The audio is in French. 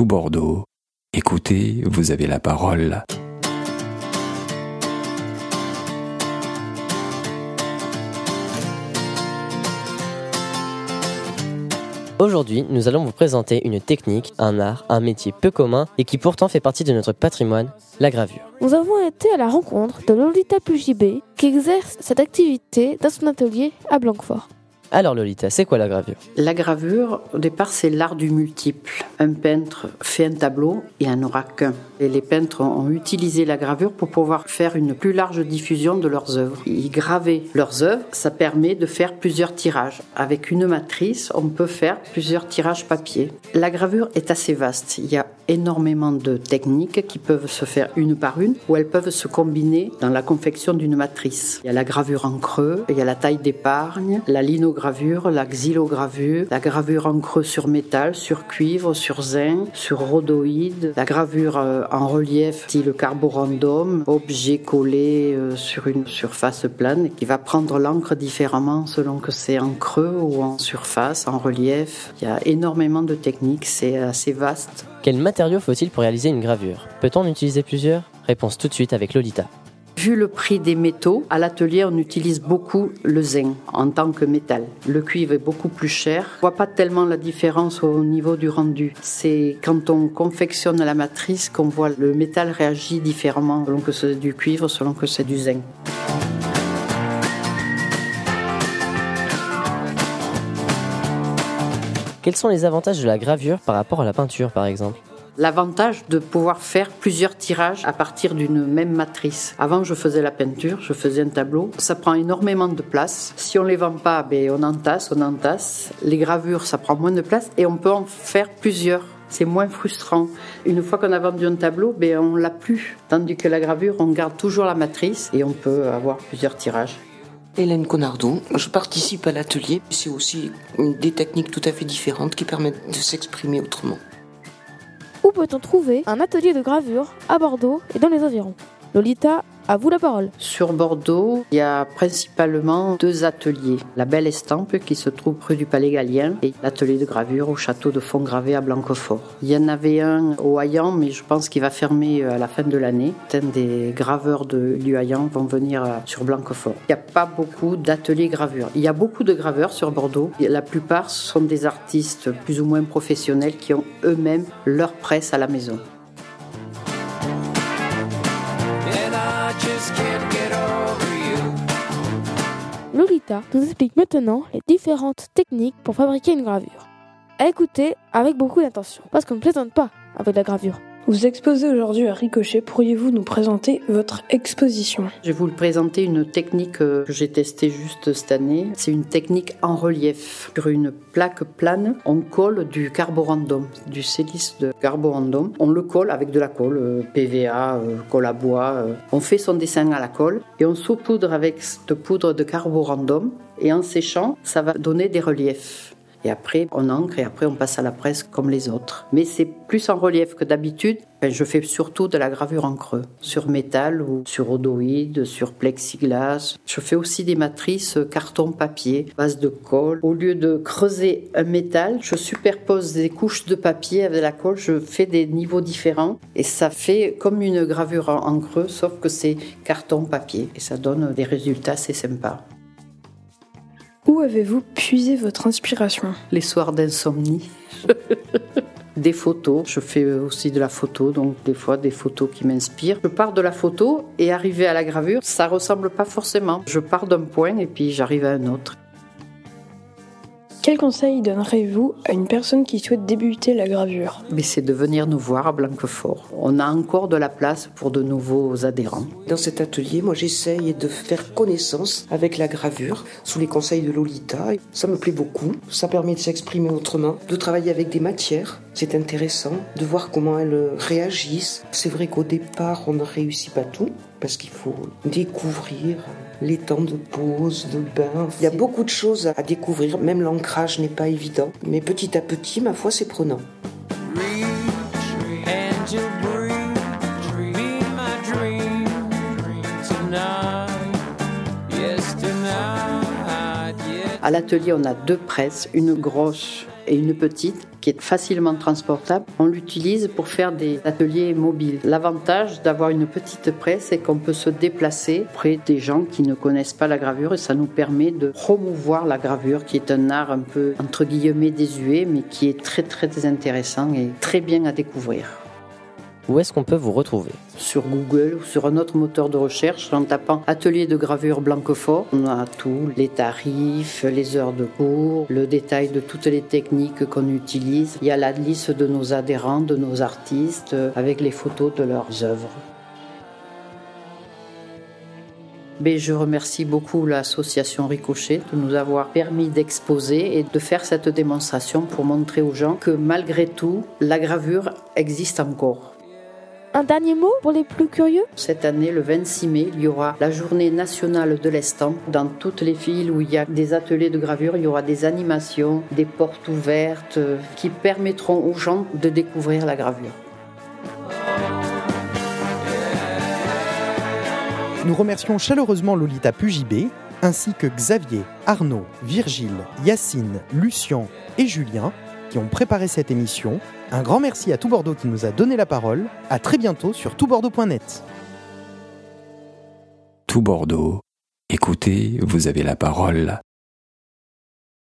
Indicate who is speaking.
Speaker 1: tout Bordeaux. Écoutez, vous avez la parole.
Speaker 2: Aujourd'hui, nous allons vous présenter une technique, un art, un métier peu commun et qui pourtant fait partie de notre patrimoine, la gravure.
Speaker 3: Nous avons été à la rencontre de Lolita Pujibé qui exerce cette activité dans son atelier à Blanquefort.
Speaker 2: Alors Lolita, c'est quoi la gravure?
Speaker 4: La gravure, au départ, c'est l'art du multiple. Un peintre fait un tableau et en aura qu'un. Et les peintres ont utilisé la gravure pour pouvoir faire une plus large diffusion de leurs œuvres. Ils gravaient leurs œuvres, ça permet de faire plusieurs tirages. Avec une matrice, on peut faire plusieurs tirages papier. La gravure est assez vaste. Il y a énormément de techniques qui peuvent se faire une par une ou elles peuvent se combiner dans la confection d'une matrice. Il y a la gravure en creux, il y a la taille d'épargne, la linogravure, la xylogravure, la gravure en creux sur métal, sur cuivre, sur zinc, sur rhodoïde, la gravure euh, en relief style carborandum, objet collé euh, sur une surface plane qui va prendre l'encre différemment selon que c'est en creux ou en surface, en relief. Il y a énormément de techniques, c'est assez vaste.
Speaker 2: Quel matériau faut-il pour réaliser une gravure? Peut-on utiliser plusieurs? Réponse tout de suite avec Lolita.
Speaker 4: Vu le prix des métaux, à l'atelier, on utilise beaucoup le zinc en tant que métal. Le cuivre est beaucoup plus cher. On voit pas tellement la différence au niveau du rendu. C'est quand on confectionne la matrice qu'on voit le métal réagit différemment selon que c'est du cuivre, selon que c'est du zinc.
Speaker 2: Quels sont les avantages de la gravure par rapport à la peinture par exemple?
Speaker 4: L'avantage de pouvoir faire plusieurs tirages à partir d'une même matrice. Avant, je faisais la peinture, je faisais un tableau. Ça prend énormément de place. Si on les vend pas, ben, on entasse, on entasse. Les gravures, ça prend moins de place et on peut en faire plusieurs. C'est moins frustrant. Une fois qu'on a vendu un tableau, ben, on l'a plus. Tandis que la gravure, on garde toujours la matrice et on peut avoir plusieurs tirages.
Speaker 5: Hélène Conardon, je participe à l'atelier. C'est aussi des techniques tout à fait différentes qui permettent de s'exprimer autrement.
Speaker 3: Où peut-on trouver un atelier de gravure à Bordeaux et dans les environs? Lolita, à vous la parole.
Speaker 4: Sur Bordeaux, il y a principalement deux ateliers. La Belle Estampe qui se trouve rue du Palais Gallien et l'atelier de gravure au château de Fontgravé à Blanquefort. Il y en avait un au Hayan, mais je pense qu'il va fermer à la fin de l'année. Certains des graveurs de, du Hayan vont venir sur Blanquefort. Il n'y a pas beaucoup d'ateliers gravure. Il y a beaucoup de graveurs sur Bordeaux. La plupart sont des artistes plus ou moins professionnels qui ont eux-mêmes leur presse à la maison.
Speaker 3: Lolita nous explique maintenant les différentes techniques pour fabriquer une gravure. À écouter avec beaucoup d'intention, parce qu'on ne plaisante pas avec la gravure.
Speaker 6: Vous exposez aujourd'hui à Ricochet. Pourriez-vous nous présenter votre exposition?
Speaker 4: Je vais vous présenter une technique que j'ai testée juste cette année. C'est une technique en relief. Sur une plaque plane, on colle du carborandum, du silice de carborandum. On le colle avec de la colle, euh, PVA, euh, colle à bois. euh. On fait son dessin à la colle et on saupoudre avec cette poudre de carborandum. Et en séchant, ça va donner des reliefs. Et après, on encre et après, on passe à la presse comme les autres. Mais c'est plus en relief que d'habitude. Je fais surtout de la gravure en creux, sur métal ou sur odoïde, sur plexiglas. Je fais aussi des matrices carton-papier, base de colle. Au lieu de creuser un métal, je superpose des couches de papier avec la colle. Je fais des niveaux différents et ça fait comme une gravure en creux, sauf que c'est carton-papier. Et ça donne des résultats assez sympas.
Speaker 6: Avez-vous puisé votre inspiration
Speaker 4: les soirs d'insomnie. des photos, je fais aussi de la photo, donc des fois des photos qui m'inspirent. Je pars de la photo et arriver à la gravure, ça ressemble pas forcément. Je pars d'un point et puis j'arrive à un autre.
Speaker 6: Quel conseil donnerez-vous à une personne qui souhaite débuter la gravure?
Speaker 4: Mais c'est de venir nous voir à Blanquefort. On a encore de la place pour de nouveaux adhérents.
Speaker 5: Dans cet atelier, moi j'essaye de faire connaissance avec la gravure sous les conseils de Lolita. Ça me plaît beaucoup, ça permet de s'exprimer autrement, de travailler avec des matières. C'est intéressant de voir comment elles réagissent. C'est vrai qu'au départ, on ne réussit pas tout parce qu'il faut découvrir les temps de pause, de bain. Il y a beaucoup de choses à découvrir, même l'ancrage n'est pas évident. Mais petit à petit, ma foi, c'est prenant.
Speaker 4: À l'atelier, on a deux presses, une grosse et une petite qui est facilement transportable. On l'utilise pour faire des ateliers mobiles. L'avantage d'avoir une petite presse, c'est qu'on peut se déplacer près des gens qui ne connaissent pas la gravure et ça nous permet de promouvoir la gravure qui est un art un peu entre guillemets désuet mais qui est très très intéressant et très bien à découvrir
Speaker 2: Où est-ce qu'on peut vous retrouver
Speaker 4: sur Google ou sur un autre moteur de recherche en tapant atelier de gravure Blanquefort. On a tout, les tarifs, les heures de cours, le détail de toutes les techniques qu'on utilise. Il y a la liste de nos adhérents, de nos artistes, avec les photos de leurs œuvres. Mais je remercie beaucoup l'association Ricochet de nous avoir permis d'exposer et de faire cette démonstration pour montrer aux gens que malgré tout, la gravure existe encore.
Speaker 3: Un dernier mot pour les plus curieux?
Speaker 4: Cette année, le 26 mai, il y aura la journée nationale de l'estampe. Dans toutes les villes où il y a des ateliers de gravure, il y aura des animations, des portes ouvertes euh, qui permettront aux gens de découvrir la gravure.
Speaker 7: Nous remercions chaleureusement Lolita Pugibé, ainsi que Xavier, Arnaud, Virgile, Yacine, Lucien et Julien qui ont préparé cette émission. Un grand merci à Tout Bordeaux qui nous a donné la parole. À très bientôt sur toutbordeaux.net.
Speaker 1: Tout Bordeaux. Écoutez, vous avez la parole.